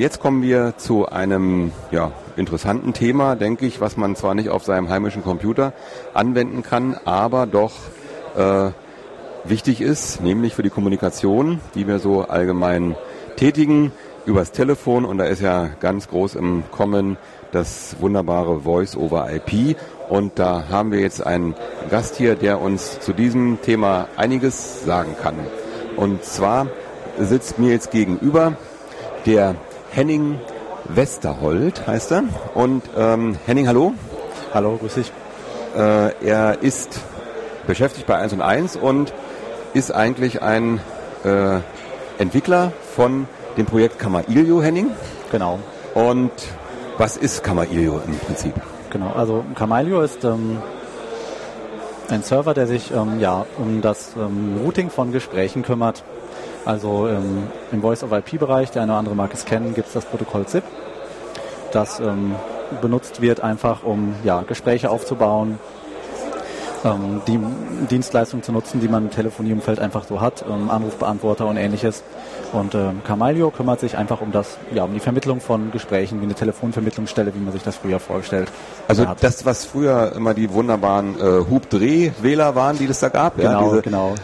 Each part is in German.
Jetzt kommen wir zu einem ja, interessanten Thema, denke ich, was man zwar nicht auf seinem heimischen Computer anwenden kann, aber doch äh, wichtig ist, nämlich für die Kommunikation, die wir so allgemein tätigen, übers Telefon. Und da ist ja ganz groß im Kommen das wunderbare Voice over IP. Und da haben wir jetzt einen Gast hier, der uns zu diesem Thema einiges sagen kann. Und zwar sitzt mir jetzt gegenüber der Henning Westerhold, heißt er. Und ähm, Henning, hallo. Hallo, grüß dich. Äh, er ist beschäftigt bei 1 und 1 und ist eigentlich ein äh, Entwickler von dem Projekt Kamailio, Henning. Genau. Und was ist Kamailio im Prinzip? Genau, also Kamailio ist ähm, ein Server, der sich ähm, ja, um das ähm, Routing von Gesprächen kümmert. Also ähm, im Voice-over-IP-Bereich, der eine oder andere mag es kennen, gibt es das Protokoll ZIP, das ähm, benutzt wird einfach, um ja, Gespräche aufzubauen, ähm, die Dienstleistungen zu nutzen, die man im Telefonieumfeld einfach so hat, ähm, Anrufbeantworter und ähnliches. Und ähm, Carmalio kümmert sich einfach um das, ja, um die Vermittlung von Gesprächen, wie eine Telefonvermittlungsstelle, wie man sich das früher vorgestellt Also hat. das, was früher immer die wunderbaren äh, Hub-Dreh-Wähler waren, die es da gab, genau, ja, diese, genau.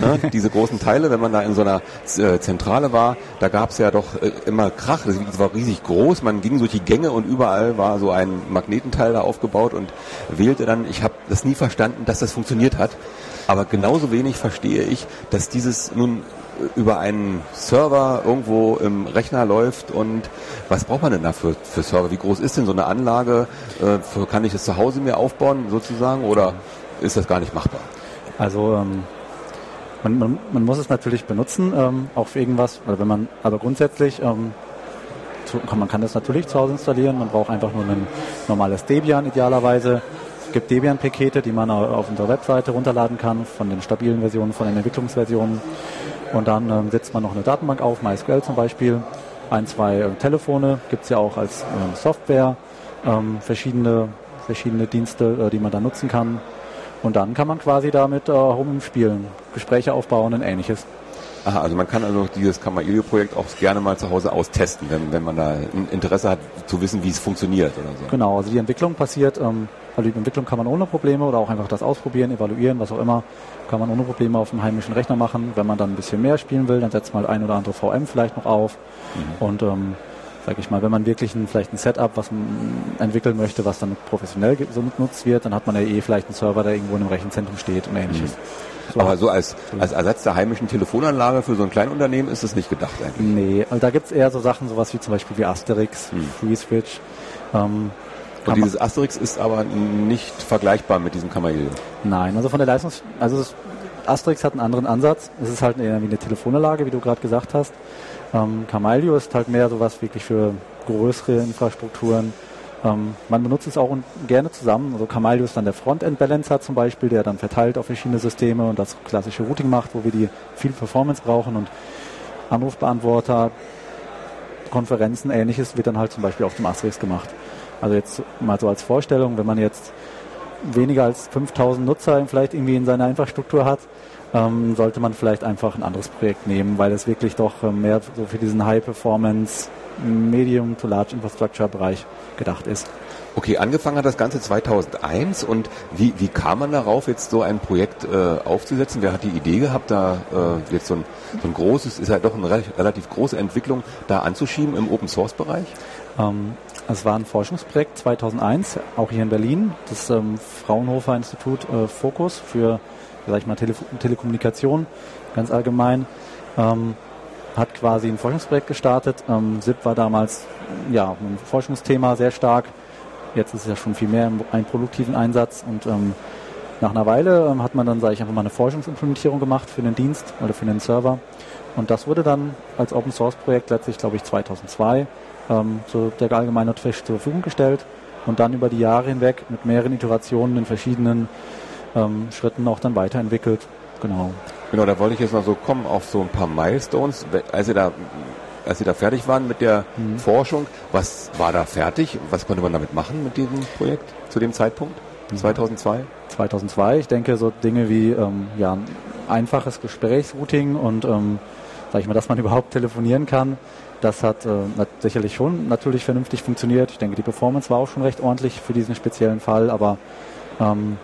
ne, diese großen Teile, wenn man da in so einer äh, Zentrale war, da gab es ja doch äh, immer Krach, das war riesig groß, man ging durch die Gänge und überall war so ein Magnetenteil da aufgebaut und wählte dann, ich habe das nie verstanden, dass das funktioniert hat. Aber genauso wenig verstehe ich, dass dieses nun über einen Server irgendwo im Rechner läuft und was braucht man denn da für, für Server? Wie groß ist denn so eine Anlage? Äh, kann ich das zu Hause mir aufbauen sozusagen oder ist das gar nicht machbar? Also ähm, man, man, man, muss es natürlich benutzen, ähm, auch für irgendwas, oder wenn man, aber grundsätzlich ähm, zu, man kann das natürlich zu Hause installieren, man braucht einfach nur ein normales Debian idealerweise. Gibt Debian-Pakete, die man auf unserer Webseite runterladen kann, von den stabilen Versionen, von den Entwicklungsversionen. Und dann ähm, setzt man noch eine Datenbank auf, MySQL zum Beispiel. Ein, zwei äh, Telefone gibt es ja auch als ähm, Software, ähm, verschiedene, verschiedene Dienste, äh, die man da nutzen kann. Und dann kann man quasi damit äh, rumspielen, Gespräche aufbauen und ähnliches. Aha, also man kann also dieses Kamailio-Projekt auch gerne mal zu Hause austesten, wenn, wenn man da ein Interesse hat, zu wissen, wie es funktioniert oder so. Genau, also die Entwicklung passiert, ähm, also die Entwicklung kann man ohne Probleme oder auch einfach das ausprobieren, evaluieren, was auch immer, kann man ohne Probleme auf dem heimischen Rechner machen. Wenn man dann ein bisschen mehr spielen will, dann setzt man ein oder andere VM vielleicht noch auf mhm. und ähm, sage ich mal, wenn man wirklich ein, vielleicht ein Setup, was man entwickeln möchte, was dann professionell so genutzt wird, dann hat man ja eh vielleicht einen Server, der irgendwo in einem Rechenzentrum steht und ähnliches. Mhm. So. Aber so als, als Ersatz der heimischen Telefonanlage für so ein Kleinunternehmen ist das nicht gedacht eigentlich. Nee, also da gibt es eher so Sachen, sowas wie zum Beispiel wie Asterix, hm. FreeSwitch. Ähm, und dieses Asterix ist aber nicht vergleichbar mit diesem Kamailio. Nein, also von der Leistungs... Also Asterix hat einen anderen Ansatz. Es ist halt eher wie eine Telefonanlage, wie du gerade gesagt hast. Ähm, Camaillo ist halt mehr sowas wirklich für größere Infrastrukturen, ähm, man benutzt es auch gerne zusammen. Also Camalio ist dann der Frontend-Balancer zum Beispiel, der dann verteilt auf verschiedene Systeme und das klassische Routing macht, wo wir die viel Performance brauchen und Anrufbeantworter, Konferenzen, ähnliches wird dann halt zum Beispiel auf dem Asterix gemacht. Also jetzt mal so als Vorstellung, wenn man jetzt weniger als 5000 Nutzer vielleicht irgendwie in seiner Infrastruktur hat, ähm, sollte man vielleicht einfach ein anderes Projekt nehmen, weil es wirklich doch äh, mehr so für diesen High-Performance Medium to Large Infrastructure Bereich gedacht ist. Okay, angefangen hat das Ganze 2001 und wie, wie kam man darauf, jetzt so ein Projekt äh, aufzusetzen? Wer hat die Idee gehabt, da äh, jetzt so ein, so ein großes, ist halt doch eine relativ große Entwicklung, da anzuschieben im Open Source Bereich? Ähm, es war ein Forschungsprojekt 2001, auch hier in Berlin, das ähm, Fraunhofer Institut äh, Fokus für, sag ich mal, Tele Telekommunikation ganz allgemein. Ähm, hat quasi ein Forschungsprojekt gestartet. Ähm, SIP war damals ja ein Forschungsthema sehr stark. Jetzt ist es ja schon viel mehr ein produktiven Einsatz und ähm, nach einer Weile ähm, hat man dann, sage ich einfach mal, eine Forschungsimplementierung gemacht für den Dienst oder für den Server. Und das wurde dann als Open Source Projekt letztlich, glaube ich, 2002 ähm, so der Allgemeinheit zur Verfügung gestellt und dann über die Jahre hinweg mit mehreren Iterationen in verschiedenen ähm, Schritten auch dann weiterentwickelt. Genau. Genau, da wollte ich jetzt mal so kommen auf so ein paar Milestones. Als Sie da, als Sie da fertig waren mit der mhm. Forschung, was war da fertig? Was konnte man damit machen mit diesem Projekt zu dem Zeitpunkt? 2002? 2002, ich denke so Dinge wie ähm, ja, einfaches Gesprächsrouting und ähm, sag ich mal, dass man überhaupt telefonieren kann. Das hat äh, sicherlich schon natürlich vernünftig funktioniert. Ich denke, die Performance war auch schon recht ordentlich für diesen speziellen Fall, aber ähm,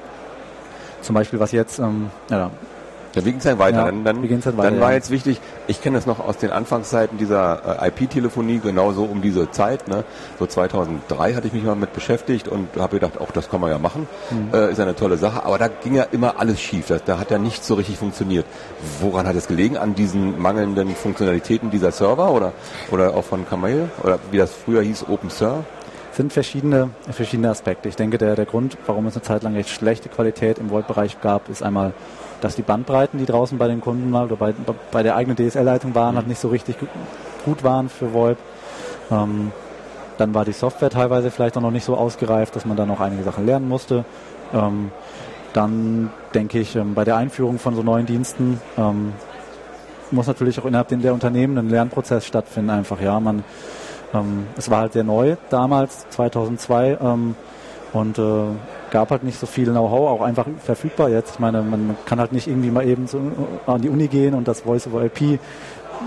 zum Beispiel was jetzt, ähm, ja, ja, wie ging es dann weiter? Ja, dann dann, dann weiter, war ja. jetzt wichtig, ich kenne das noch aus den Anfangszeiten dieser äh, IP-Telefonie, genau so um diese Zeit. Ne? So 2003 hatte ich mich mal mit beschäftigt und habe gedacht, auch das kann man ja machen, mhm. äh, ist eine tolle Sache. Aber da ging ja immer alles schief, das, da hat ja nicht so richtig funktioniert. Woran hat es gelegen? An diesen mangelnden Funktionalitäten dieser Server oder, oder auch von Kamel? Oder wie das früher hieß, Open Server? sind verschiedene, verschiedene Aspekte. Ich denke, der, der Grund, warum es eine Zeit lang recht schlechte Qualität im Volt-Bereich gab, ist einmal dass die Bandbreiten, die draußen bei den Kunden mal oder bei, bei der eigenen DSL-Leitung waren, mhm. halt nicht so richtig gut waren für VoIP. Ähm, dann war die Software teilweise vielleicht auch noch nicht so ausgereift, dass man da noch einige Sachen lernen musste. Ähm, dann denke ich, ähm, bei der Einführung von so neuen Diensten ähm, muss natürlich auch innerhalb der Unternehmen ein Lernprozess stattfinden. Einfach, ja, man, ähm, es war halt sehr neu damals, 2002 ähm, und äh, gab halt nicht so viel Know-how, auch einfach verfügbar jetzt. Ich meine, man kann halt nicht irgendwie mal eben so an die Uni gehen und das Voice over IP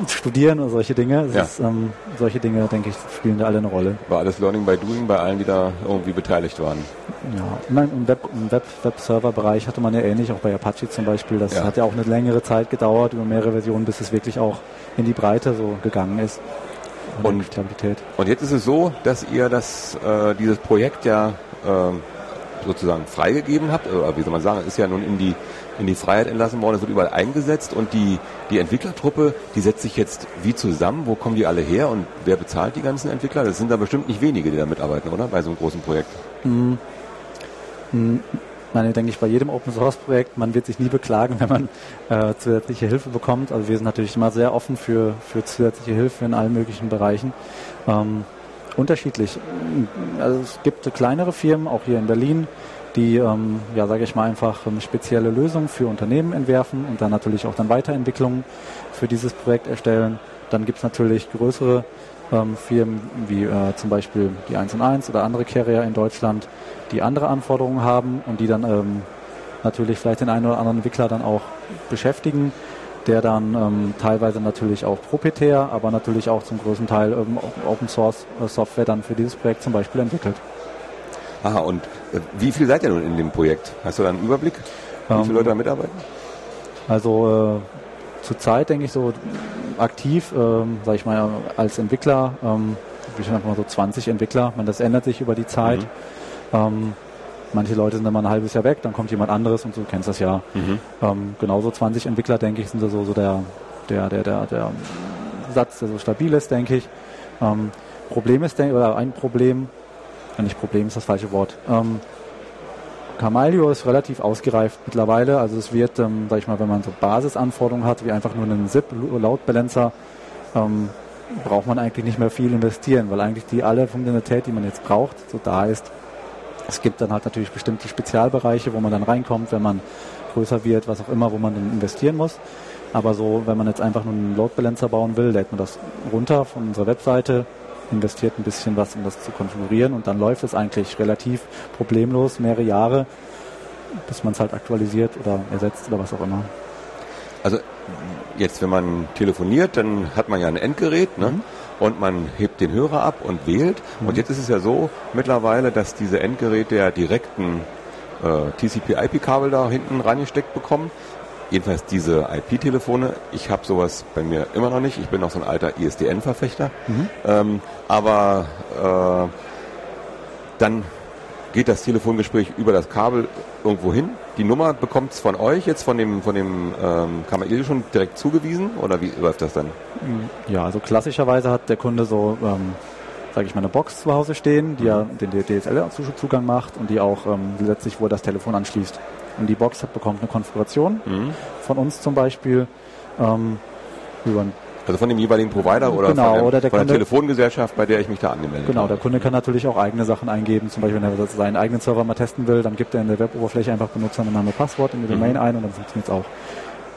studieren und solche Dinge. Ja. Ist, ähm, solche Dinge, denke ich, spielen da alle eine Rolle. War alles Learning by Doing bei allen, die da irgendwie beteiligt waren? Ja, im Web, im Web, Web-Server-Bereich hatte man ja ähnlich, auch bei Apache zum Beispiel. Das ja. hat ja auch eine längere Zeit gedauert, über mehrere Versionen, bis es wirklich auch in die Breite so gegangen ist. Und, und jetzt ist es so, dass ihr das, äh, dieses Projekt ja äh, sozusagen freigegeben habt, oder wie soll man sagen, ist ja nun in die, in die Freiheit entlassen worden, es wird überall eingesetzt und die, die Entwicklertruppe, die setzt sich jetzt wie zusammen, wo kommen die alle her und wer bezahlt die ganzen Entwickler? Das sind da bestimmt nicht wenige, die da mitarbeiten, oder? Bei so einem großen Projekt. Mhm. Mhm. Meine, denke ich, bei jedem Open Source Projekt, man wird sich nie beklagen, wenn man äh, zusätzliche Hilfe bekommt. Also wir sind natürlich immer sehr offen für, für zusätzliche Hilfe in allen möglichen Bereichen. Ähm, unterschiedlich. Also es gibt kleinere Firmen, auch hier in Berlin, die, ähm, ja, sage ich mal, einfach ähm, spezielle Lösungen für Unternehmen entwerfen und dann natürlich auch dann Weiterentwicklungen für dieses Projekt erstellen. Dann gibt es natürlich größere ähm, Firmen wie äh, zum Beispiel die 1 und 1 oder andere Carrier in Deutschland, die andere Anforderungen haben und die dann ähm, natürlich vielleicht den einen oder anderen Entwickler dann auch beschäftigen der dann ähm, teilweise natürlich auch proprietär, aber natürlich auch zum größten Teil ähm, Open Source äh, Software dann für dieses Projekt zum Beispiel entwickelt. Aha, und äh, wie viel seid ihr nun in dem Projekt? Hast du da einen Überblick, wie ähm, viele Leute da mitarbeiten? Also äh, zurzeit denke ich so aktiv, ähm, sage ich mal, als Entwickler, ähm, ich einfach mal so 20 Entwickler. Man, das ändert sich über die Zeit. Mhm. Ähm, Manche Leute sind dann mal ein halbes Jahr weg, dann kommt jemand anderes und so, du kennst das ja. Mhm. Ähm, genauso 20 Entwickler, denke ich, sind so, so der, der, der, der, der Satz, der so stabil ist, denke ich. Ähm, Problem ist, oder ein Problem, nicht Problem ist das falsche Wort. Ähm, Camalio ist relativ ausgereift mittlerweile. Also es wird, ähm, sag ich mal, wenn man so Basisanforderungen hat, wie einfach nur einen ZIP-Load-Balancer, ähm, braucht man eigentlich nicht mehr viel investieren, weil eigentlich die alle Funktionalität, die man jetzt braucht, so da ist. Es gibt dann halt natürlich bestimmte Spezialbereiche, wo man dann reinkommt, wenn man größer wird, was auch immer, wo man dann investieren muss. Aber so, wenn man jetzt einfach nur einen Load Balancer bauen will, lädt man das runter von unserer Webseite, investiert ein bisschen was, um das zu konfigurieren und dann läuft es eigentlich relativ problemlos, mehrere Jahre, bis man es halt aktualisiert oder ersetzt oder was auch immer. Also jetzt, wenn man telefoniert, dann hat man ja ein Endgerät, ne? Mhm und man hebt den Hörer ab und wählt. Mhm. Und jetzt ist es ja so mittlerweile, dass diese Endgeräte ja direkten äh, TCP-IP-Kabel da hinten reingesteckt bekommen. Jedenfalls diese IP-Telefone. Ich habe sowas bei mir immer noch nicht. Ich bin noch so ein alter ISDN-Verfechter. Mhm. Ähm, aber äh, dann geht das Telefongespräch über das Kabel irgendwo hin. Die Nummer bekommt es von euch jetzt, von dem, von dem ähm, Kamail schon direkt zugewiesen oder wie läuft das dann? Ja, also klassischerweise hat der Kunde so, ähm, sage ich mal, eine Box zu Hause stehen, die mhm. ja den DSL-Zugang macht und die auch ähm, letztlich, wo er das Telefon anschließt. Und die Box hat, bekommt eine Konfiguration mhm. von uns zum Beispiel ähm, über ein also von dem jeweiligen Provider oder genau, von, der, oder der von der Telefongesellschaft, bei der ich mich da angemeldet genau, habe. Genau, der Kunde kann natürlich auch eigene Sachen eingeben. Zum Beispiel, wenn er seinen eigenen Server mal testen will, dann gibt er in der Web-Oberfläche einfach Benutzername Passwort in die Domain mhm. ein und dann funktioniert es auch.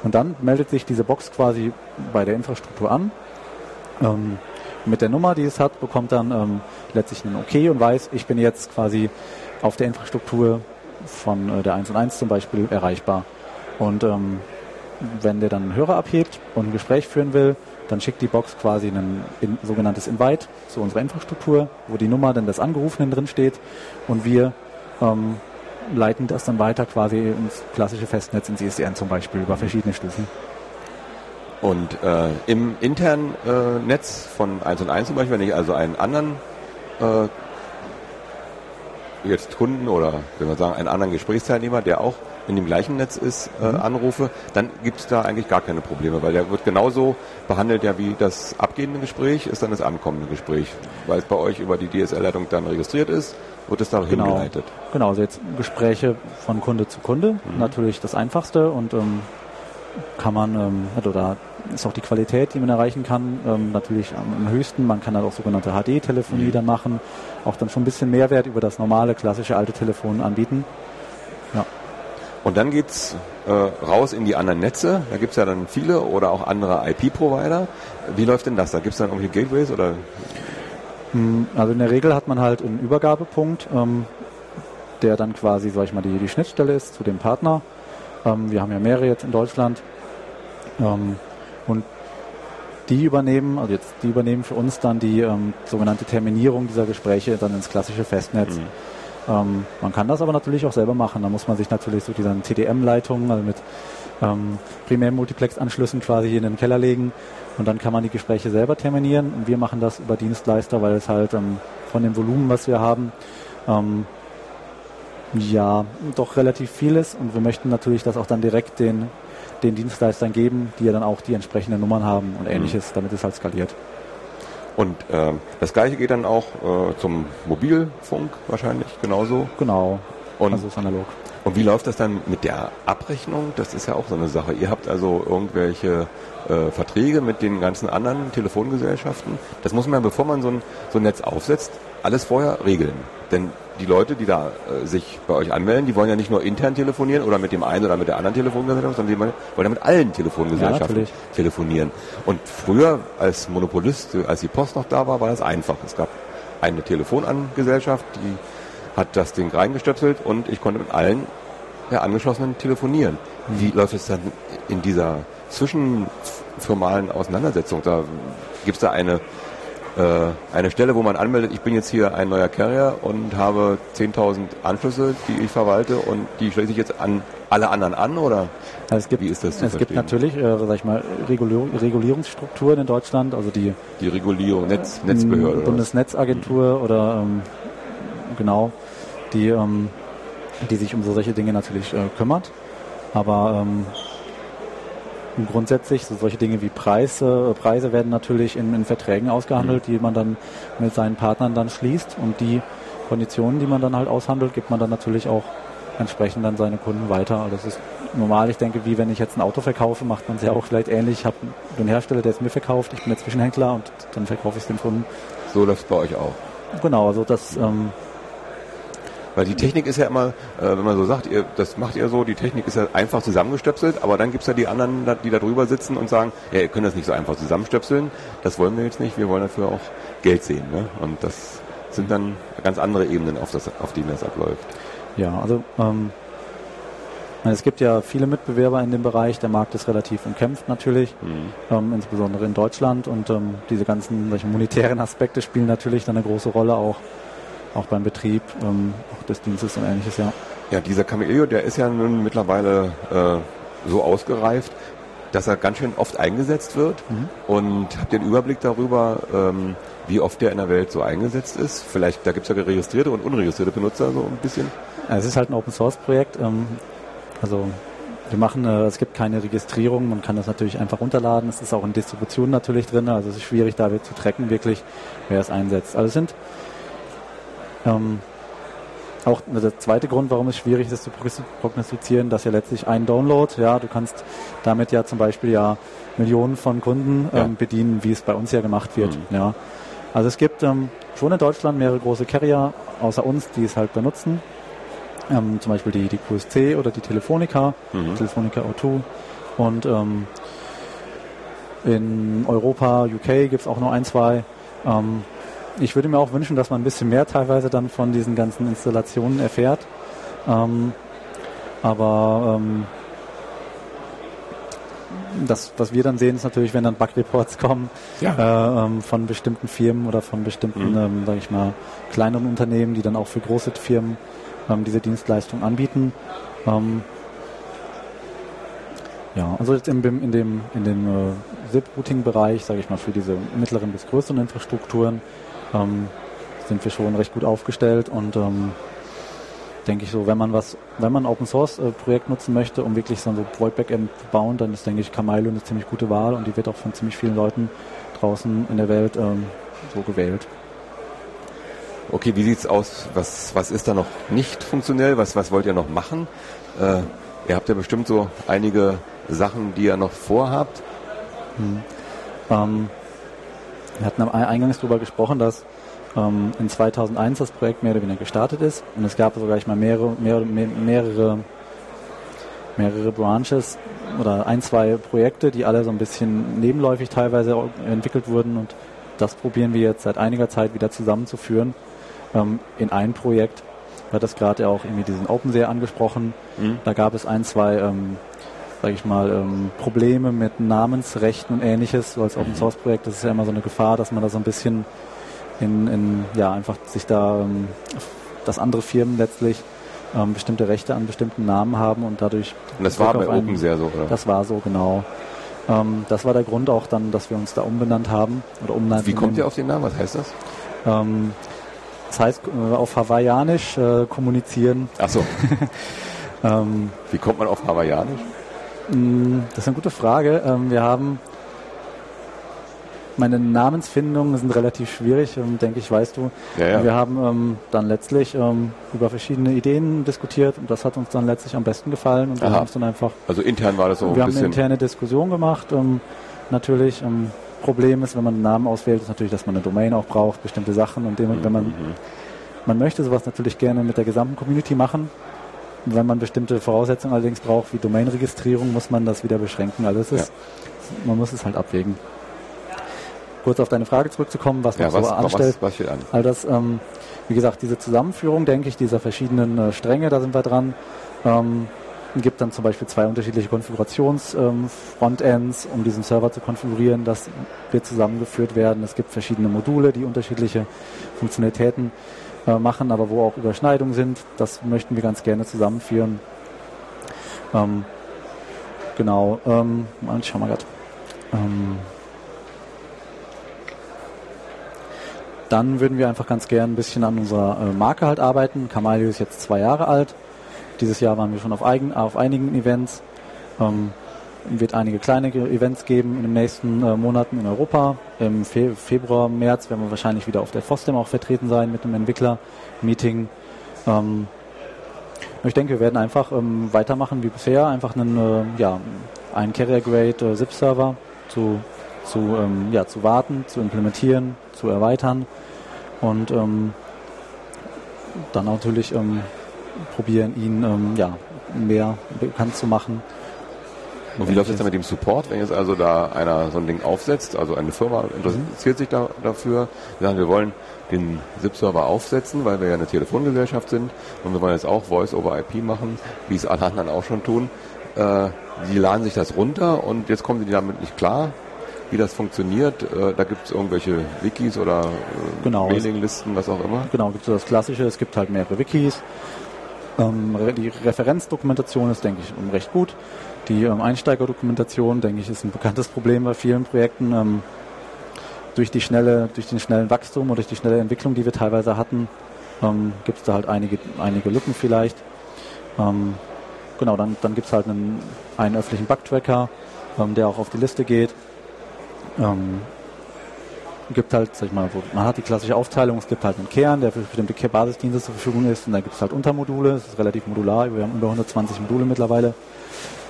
Und dann meldet sich diese Box quasi bei der Infrastruktur an. Ähm, mit der Nummer, die es hat, bekommt dann ähm, letztlich ein OK und weiß, ich bin jetzt quasi auf der Infrastruktur von äh, der 1 und 1 zum Beispiel erreichbar. Und ähm, wenn der dann einen Hörer abhebt und ein Gespräch führen will, dann schickt die Box quasi ein in, sogenanntes Invite zu unserer Infrastruktur, wo die Nummer dann des Angerufenen drin steht und wir ähm, leiten das dann weiter quasi ins klassische Festnetz, ins ISDN zum Beispiel, über verschiedene Stufen. Und äh, im internen äh, Netz von 1 und 1 zum Beispiel, wenn ich also einen anderen äh, jetzt Kunden oder wenn wir sagen einen anderen Gesprächsteilnehmer, der auch in dem gleichen Netz ist, äh, mhm. anrufe, dann gibt es da eigentlich gar keine Probleme, weil der wird genauso behandelt ja wie das abgehende Gespräch, ist dann das ankommende Gespräch, weil es bei euch über die DSL-Leitung dann registriert ist, wird es da genau. hingeleitet. Genau, also jetzt Gespräche von Kunde zu Kunde, mhm. natürlich das Einfachste und ähm, kann man, ähm, oder ist auch die Qualität, die man erreichen kann, ähm, natürlich am, am, höchsten. Man kann dann auch sogenannte HD-Telefonie mhm. dann machen, auch dann schon ein bisschen Mehrwert über das normale, klassische alte Telefon anbieten. Und dann geht's äh, raus in die anderen Netze. Da gibt es ja dann viele oder auch andere IP-Provider. Wie läuft denn das? Da gibt es dann irgendwelche Gateways oder? Hm, also in der Regel hat man halt einen Übergabepunkt, ähm, der dann quasi, sag ich mal, die, die Schnittstelle ist zu dem Partner. Ähm, wir haben ja mehrere jetzt in Deutschland. Ähm, und die übernehmen, also jetzt die übernehmen für uns dann die ähm, sogenannte Terminierung dieser Gespräche dann ins klassische Festnetz. Mhm. Ähm, man kann das aber natürlich auch selber machen. Da muss man sich natürlich so diese TDM-Leitungen, also mit ähm, Primär-Multiplex-Anschlüssen quasi hier in den Keller legen und dann kann man die Gespräche selber terminieren. Und wir machen das über Dienstleister, weil es halt ähm, von dem Volumen, was wir haben, ähm, ja, doch relativ viel ist und wir möchten natürlich das auch dann direkt den den Dienstleistern geben, die ja dann auch die entsprechenden Nummern haben und ähnliches, mhm. damit es halt skaliert. Und äh, das gleiche geht dann auch äh, zum Mobilfunk wahrscheinlich genauso? Genau. Und, also ist analog. Und wie läuft das dann mit der Abrechnung? Das ist ja auch so eine Sache. Ihr habt also irgendwelche äh, Verträge mit den ganzen anderen Telefongesellschaften. Das muss man, bevor man so ein, so ein Netz aufsetzt, alles vorher regeln. Denn die Leute, die da äh, sich bei euch anmelden, die wollen ja nicht nur intern telefonieren oder mit dem einen oder mit der anderen Telefongesellschaft, sondern die wollen ja mit allen Telefongesellschaften ja, telefonieren. Und früher als Monopolist, als die Post noch da war, war das einfach. Es gab eine Telefonangesellschaft, die hat das Ding reingestöpselt und ich konnte mit allen der angeschlossenen telefonieren. Mhm. Wie läuft es dann in dieser zwischenformalen Auseinandersetzung? Da gibt es da eine eine Stelle, wo man anmeldet, ich bin jetzt hier ein neuer Carrier und habe 10.000 Anschlüsse, die ich verwalte und die schließe ich jetzt an alle anderen an oder also es gibt, wie ist das zu Es verstehen? gibt natürlich, äh, sag ich mal, Regulierung, Regulierungsstrukturen in Deutschland, also die die Regulierung, Netz, Netzbehörde, Bundesnetzagentur oder, oder ähm, genau, die ähm, die sich um so solche Dinge natürlich äh, kümmert. Aber ähm, und grundsätzlich so solche Dinge wie Preise, Preise werden natürlich in, in Verträgen ausgehandelt, mhm. die man dann mit seinen Partnern dann schließt und die Konditionen, die man dann halt aushandelt, gibt man dann natürlich auch entsprechend dann seine Kunden weiter. Also das ist normal, ich denke, wie wenn ich jetzt ein Auto verkaufe, macht man es ja auch vielleicht ähnlich. Ich habe den Hersteller, der es mir verkauft, ich bin der Zwischenhändler und dann verkaufe ich es dem Kunden. So läuft es bei euch auch. Genau, also das ähm, weil die Technik ist ja immer, äh, wenn man so sagt, ihr, das macht ihr so, die Technik ist ja einfach zusammengestöpselt, aber dann gibt es ja die anderen, die da drüber sitzen und sagen, ja, ihr könnt das nicht so einfach zusammenstöpseln, das wollen wir jetzt nicht, wir wollen dafür auch Geld sehen. Ne? Und das sind dann ganz andere Ebenen, auf, das, auf denen das abläuft. Ja, also ähm, es gibt ja viele Mitbewerber in dem Bereich, der Markt ist relativ umkämpft natürlich, mhm. ähm, insbesondere in Deutschland und ähm, diese ganzen solche monetären Aspekte spielen natürlich dann eine große Rolle auch auch beim Betrieb ähm, auch des Dienstes und ähnliches, ja. Ja, dieser Camellio, der ist ja nun mittlerweile äh, so ausgereift, dass er ganz schön oft eingesetzt wird. Mhm. Und habt ihr einen Überblick darüber, ähm, wie oft der in der Welt so eingesetzt ist? Vielleicht, da gibt es ja registrierte und unregistrierte Benutzer so ein bisschen. Ja, es ist halt ein Open Source Projekt. Ähm, also wir machen, äh, es gibt keine Registrierung, man kann das natürlich einfach runterladen. Es ist auch in Distribution natürlich drin, also es ist schwierig da zu tracken wirklich, wer es einsetzt. Also es sind ähm, auch der zweite Grund, warum es schwierig ist, zu prognostizieren, dass ja letztlich ein Download, ja, du kannst damit ja zum Beispiel ja Millionen von Kunden ähm, ja. bedienen, wie es bei uns ja gemacht wird. Mhm. Ja. Also es gibt ähm, schon in Deutschland mehrere große Carrier, außer uns, die es halt benutzen. Ähm, zum Beispiel die, die QSC oder die Telefonica, mhm. Telefonica O2. Und ähm, in Europa, UK gibt es auch noch ein, zwei. Ähm, ich würde mir auch wünschen, dass man ein bisschen mehr teilweise dann von diesen ganzen Installationen erfährt. Ähm, aber ähm, das, was wir dann sehen, ist natürlich, wenn dann Bug-Reports kommen ja. äh, ähm, von bestimmten Firmen oder von bestimmten, mhm. ähm, sage ich mal, kleineren Unternehmen, die dann auch für große Firmen ähm, diese Dienstleistung anbieten. Ähm, ja, also jetzt in, in dem, in dem äh, SIP-Routing-Bereich, sage ich mal, für diese mittleren bis größeren Infrastrukturen ähm, sind wir schon recht gut aufgestellt und ähm, denke ich so, wenn man was, wenn man Open Source äh, Projekt nutzen möchte, um wirklich so ein Void Backend zu bauen, dann ist denke ich Kamailo eine ziemlich gute Wahl und die wird auch von ziemlich vielen Leuten draußen in der Welt ähm, so gewählt. Okay, wie sieht's aus? Was, was ist da noch nicht funktionell? Was, was wollt ihr noch machen? Äh, ihr habt ja bestimmt so einige Sachen, die ihr noch vorhabt. Hm. Ähm, wir hatten am eingangs darüber gesprochen, dass ähm, in 2001 das Projekt mehr oder weniger gestartet ist und es gab sogar mal mehrere, mehrere, mehrere, mehrere Branches oder ein, zwei Projekte, die alle so ein bisschen nebenläufig teilweise entwickelt wurden und das probieren wir jetzt seit einiger Zeit wieder zusammenzuführen ähm, in ein Projekt. Du hattest gerade auch irgendwie diesen OpenSea angesprochen. Mhm. Da gab es ein, zwei, ähm, sage ich mal, ähm, Probleme mit Namensrechten und ähnliches. So als Open Source Projekt, das ist ja immer so eine Gefahr, dass man da so ein bisschen in, in ja einfach sich da, ähm, dass andere Firmen letztlich ähm, bestimmte Rechte an bestimmten Namen haben und dadurch. Und das war bei OpenSea so, oder? Das war so, genau. Ähm, das war der Grund auch dann, dass wir uns da umbenannt haben. Oder umbenannt Wie kommt ihr auf den Namen? Was heißt das? Ähm, das heißt äh, auf Hawaiianisch äh, kommunizieren. Ach so. ähm, Wie kommt man auf Hawaiianisch? Mm, das ist eine gute Frage. Ähm, wir haben meine Namensfindungen sind relativ schwierig, ähm, denke ich, weißt du. Ja, ja. Wir haben ähm, dann letztlich ähm, über verschiedene Ideen diskutiert und das hat uns dann letztlich am besten gefallen und wir haben es dann einfach. Also intern war das so. Wir ein haben eine interne Diskussion gemacht. Ähm, natürlich. Problem ist, wenn man einen Namen auswählt, ist natürlich, dass man eine Domain auch braucht, bestimmte Sachen und dem, mhm. wenn man mhm. man möchte sowas natürlich gerne mit der gesamten Community machen. Wenn man bestimmte Voraussetzungen allerdings braucht, wie Domainregistrierung, muss man das wieder beschränken. Also es ist, ja. man muss es halt abwägen kurz auf deine Frage zurückzukommen, was ja, noch so anstellt. Was, was an? All das, ähm, wie gesagt, diese Zusammenführung, denke ich, dieser verschiedenen äh, Stränge, da sind wir dran. Ähm, gibt dann zum Beispiel zwei unterschiedliche Konfigurations-Frontends, ähm, um diesen Server zu konfigurieren. Das wird zusammengeführt werden. Es gibt verschiedene Module, die unterschiedliche Funktionalitäten äh, machen, aber wo auch Überschneidungen sind. Das möchten wir ganz gerne zusammenführen. Ähm, genau. Ähm, ich schau mal gerade. Ähm, Dann würden wir einfach ganz gern ein bisschen an unserer äh, Marke halt arbeiten. Kamalio ist jetzt zwei Jahre alt. Dieses Jahr waren wir schon auf, eigen, auf einigen Events. Ähm, wird einige kleine Events geben in den nächsten äh, Monaten in Europa. Im Fe Februar, März werden wir wahrscheinlich wieder auf der FOSDEM auch vertreten sein mit einem Entwickler-Meeting. Ähm, ich denke, wir werden einfach ähm, weitermachen wie bisher, einfach einen, äh, ja, einen Carrier-Grade äh, ZIP-Server zu, zu, ähm, ja, zu warten, zu implementieren, zu erweitern und ähm, dann natürlich ähm, probieren, ihn ähm, ja, mehr bekannt zu machen. Und wie läuft es dann mit dem Support, wenn jetzt also da einer so ein Ding aufsetzt, also eine Firma interessiert mhm. sich da, dafür, sagen, wir wollen den SIP-Server aufsetzen, weil wir ja eine Telefongesellschaft sind und wir wollen jetzt auch Voice over IP machen, wie es alle anderen auch schon tun. Äh, die laden sich das runter und jetzt kommen sie damit nicht klar wie das funktioniert. Äh, da gibt es irgendwelche Wikis oder äh, genau, Mailinglisten, was auch immer. Genau, gibt es das Klassische. Es gibt halt mehrere Wikis. Ähm, die Referenzdokumentation ist, denke ich, recht gut. Die ähm, Einsteigerdokumentation, denke ich, ist ein bekanntes Problem bei vielen Projekten. Ähm, durch die schnelle, durch den schnellen Wachstum oder durch die schnelle Entwicklung, die wir teilweise hatten, ähm, gibt es da halt einige, einige Lücken vielleicht. Ähm, genau, dann, dann gibt es halt einen, einen öffentlichen Bugtracker, ähm, der auch auf die Liste geht. Gibt halt, sag ich mal, man hat die klassische Aufteilung, es gibt halt einen Kern, der für bestimmte Basisdienste zur Verfügung ist und dann gibt es halt Untermodule, es ist relativ modular, wir haben über 120 Module mittlerweile.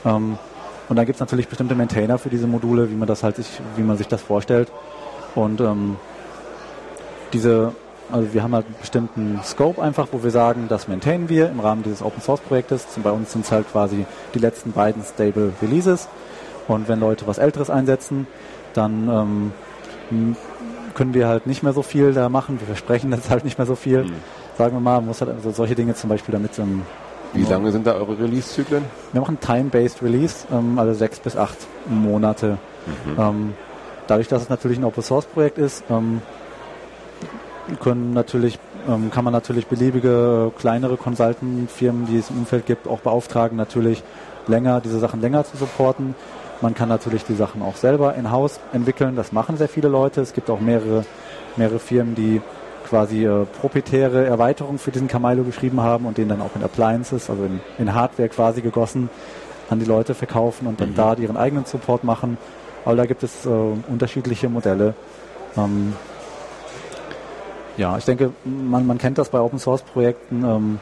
Ähm, und dann gibt es natürlich bestimmte Maintainer für diese Module, wie man das halt sich, wie man sich das vorstellt. Und ähm, diese, also wir haben halt einen bestimmten Scope einfach, wo wir sagen, das maintainen wir im Rahmen dieses Open Source Projektes. Und bei uns sind es halt quasi die letzten beiden Stable Releases. Und wenn Leute was Älteres einsetzen, dann ähm, können wir halt nicht mehr so viel da machen. Wir versprechen jetzt halt nicht mehr so viel. Mhm. Sagen wir mal, man muss halt also solche Dinge zum Beispiel damit ähm, Wie lange sind da eure Release-Zyklen? Wir machen Time-Based Release, ähm, also sechs bis acht Monate. Mhm. Ähm, dadurch, dass es natürlich ein Open-Source-Projekt ist, ähm, können natürlich, ähm, kann man natürlich beliebige kleinere Consultant-Firmen, die es im Umfeld gibt, auch beauftragen, natürlich länger, diese Sachen länger zu supporten. Man kann natürlich die Sachen auch selber in-house entwickeln. Das machen sehr viele Leute. Es gibt auch mehrere, mehrere Firmen, die quasi äh, proprietäre Erweiterungen für diesen Kamilo geschrieben haben und den dann auch in Appliances, also in, in Hardware quasi gegossen, an die Leute verkaufen und dann mhm. da ihren eigenen Support machen. Aber da gibt es äh, unterschiedliche Modelle. Ähm, ja, ich denke, man, man kennt das bei Open Source Projekten. Ähm,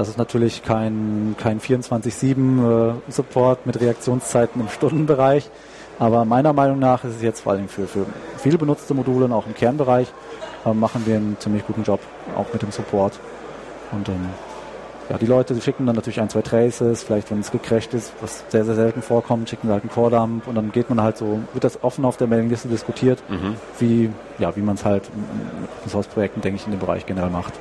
das ist natürlich kein, kein 24-7 äh, Support mit Reaktionszeiten im Stundenbereich. Aber meiner Meinung nach ist es jetzt vor allem für, für viel benutzte Module und auch im Kernbereich äh, machen wir einen ziemlich guten Job, auch mit dem Support. Und ähm, ja, die Leute die schicken dann natürlich ein, zwei Traces, vielleicht wenn es gecrashed ist, was sehr, sehr selten vorkommt, schicken sie halt einen Core-Dump und dann geht man halt so, wird das offen auf der Mailingliste diskutiert, mhm. wie, ja, wie man es halt in Source-Projekten, denke ich, in dem Bereich generell macht.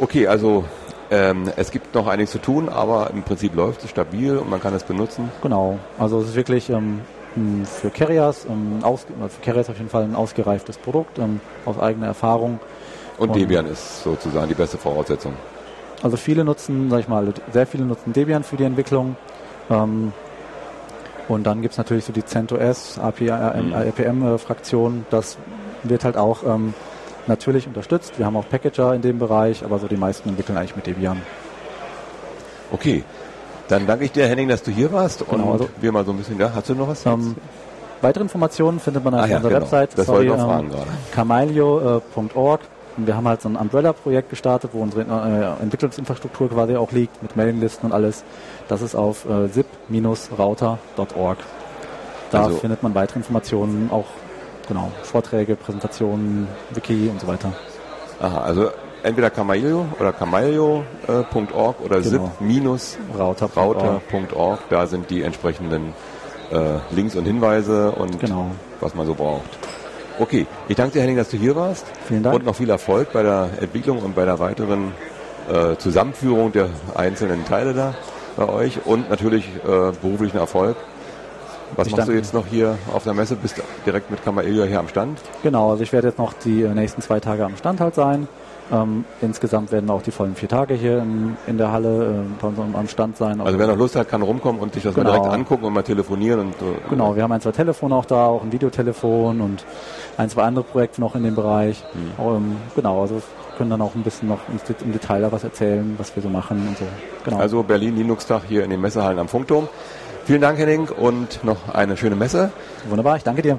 Okay, also ähm, es gibt noch einiges zu tun, aber im Prinzip läuft es stabil und man kann es benutzen. Genau, also es ist wirklich ähm, für Carriers, ähm, aus, für Carriers auf jeden Fall ein ausgereiftes Produkt ähm, aus eigener Erfahrung. Und, und Debian ist sozusagen die beste Voraussetzung. Also viele nutzen, sag ich mal, sehr viele nutzen Debian für die Entwicklung. Ähm, und dann gibt es natürlich so die CentOS, APM-Fraktion. Mhm. Das wird halt auch ähm, natürlich unterstützt. Wir haben auch Packager in dem Bereich, aber so die meisten entwickeln eigentlich mit Debian. Okay, dann danke ich dir, Henning, dass du hier warst und genau, also wir mal so ein bisschen, ja, hast du noch was? Ähm, weitere Informationen findet man auf ja, unserer genau. Website. Das wollte ich noch fragen ähm, gerade. Kamailio.org. Äh, wir haben halt so ein Umbrella-Projekt gestartet, wo unsere äh, Entwicklungsinfrastruktur quasi auch liegt, mit Mailinglisten und alles. Das ist auf äh, zip-router.org. Da also, findet man weitere Informationen, auch genau, Vorträge, Präsentationen, Wiki und so weiter. Aha, also entweder Camaillo oder camaillo.org äh, oder genau. zip-router.org. Da sind die entsprechenden äh, Links und Hinweise und genau. was man so braucht. Okay, ich danke dir, Henning, dass du hier warst. Vielen Dank. Und noch viel Erfolg bei der Entwicklung und bei der weiteren äh, Zusammenführung der einzelnen Teile da bei euch und natürlich äh, beruflichen Erfolg. Was ich machst du jetzt noch hier auf der Messe? Bist du direkt mit Kamailia hier am Stand? Genau, also ich werde jetzt noch die nächsten zwei Tage am Stand halt sein. Ähm, insgesamt werden auch die vollen vier Tage hier in, in der Halle äh, bei uns am Stand sein. Also wer noch Lust hat, kann rumkommen und sich das genau. mal direkt angucken und mal telefonieren. Und, äh, genau, wir haben ein, zwei Telefone auch da, auch ein Videotelefon und ein, zwei andere Projekte noch in dem Bereich. Mhm. Ähm, genau, also können dann auch ein bisschen noch im Detail da was erzählen, was wir so machen und so. Genau. Also Berlin Linux Tag hier in den Messehallen am Funkturm. Vielen Dank, Henning, und noch eine schöne Messe. Wunderbar, ich danke dir.